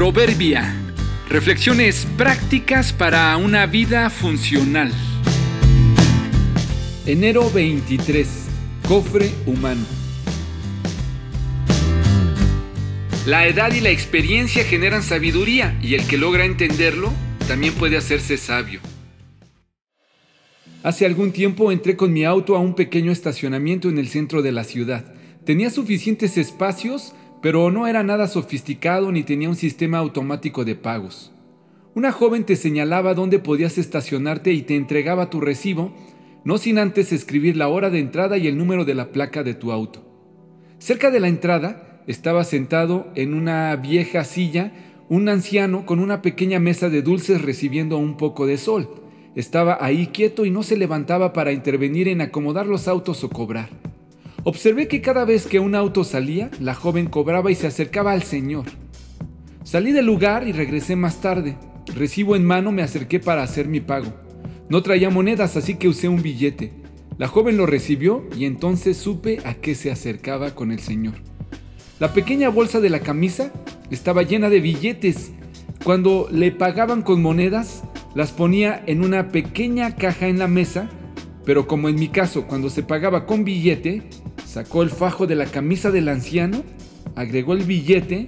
Proverbia. Reflexiones prácticas para una vida funcional. Enero 23. Cofre humano. La edad y la experiencia generan sabiduría y el que logra entenderlo también puede hacerse sabio. Hace algún tiempo entré con mi auto a un pequeño estacionamiento en el centro de la ciudad. Tenía suficientes espacios pero no era nada sofisticado ni tenía un sistema automático de pagos. Una joven te señalaba dónde podías estacionarte y te entregaba tu recibo, no sin antes escribir la hora de entrada y el número de la placa de tu auto. Cerca de la entrada estaba sentado en una vieja silla un anciano con una pequeña mesa de dulces recibiendo un poco de sol. Estaba ahí quieto y no se levantaba para intervenir en acomodar los autos o cobrar. Observé que cada vez que un auto salía, la joven cobraba y se acercaba al señor. Salí del lugar y regresé más tarde. Recibo en mano me acerqué para hacer mi pago. No traía monedas, así que usé un billete. La joven lo recibió y entonces supe a qué se acercaba con el señor. La pequeña bolsa de la camisa estaba llena de billetes. Cuando le pagaban con monedas, las ponía en una pequeña caja en la mesa, pero como en mi caso, cuando se pagaba con billete, Sacó el fajo de la camisa del anciano, agregó el billete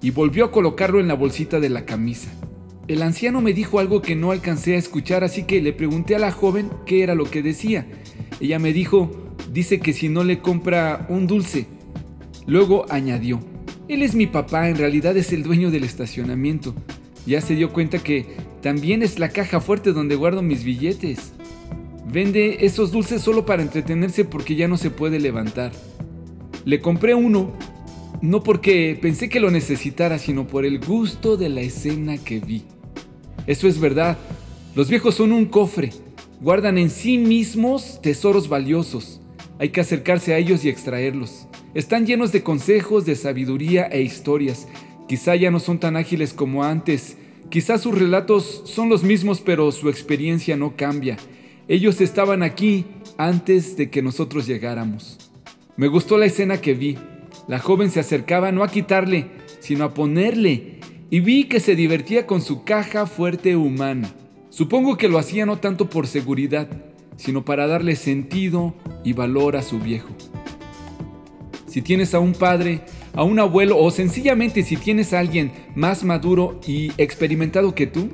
y volvió a colocarlo en la bolsita de la camisa. El anciano me dijo algo que no alcancé a escuchar, así que le pregunté a la joven qué era lo que decía. Ella me dijo, dice que si no le compra un dulce. Luego añadió, él es mi papá, en realidad es el dueño del estacionamiento. Ya se dio cuenta que también es la caja fuerte donde guardo mis billetes. Vende esos dulces solo para entretenerse porque ya no se puede levantar. Le compré uno, no porque pensé que lo necesitara, sino por el gusto de la escena que vi. Eso es verdad, los viejos son un cofre, guardan en sí mismos tesoros valiosos. Hay que acercarse a ellos y extraerlos. Están llenos de consejos, de sabiduría e historias. Quizá ya no son tan ágiles como antes. Quizá sus relatos son los mismos, pero su experiencia no cambia. Ellos estaban aquí antes de que nosotros llegáramos. Me gustó la escena que vi. La joven se acercaba no a quitarle, sino a ponerle, y vi que se divertía con su caja fuerte humana. Supongo que lo hacía no tanto por seguridad, sino para darle sentido y valor a su viejo. Si tienes a un padre, a un abuelo o sencillamente si tienes a alguien más maduro y experimentado que tú,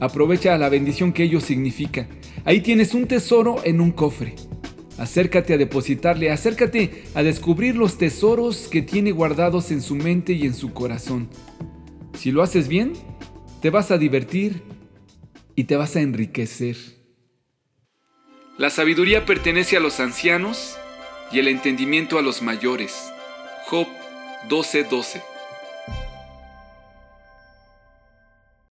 aprovecha la bendición que ello significa Ahí tienes un tesoro en un cofre. Acércate a depositarle, acércate a descubrir los tesoros que tiene guardados en su mente y en su corazón. Si lo haces bien, te vas a divertir y te vas a enriquecer. La sabiduría pertenece a los ancianos y el entendimiento a los mayores. Job 12:12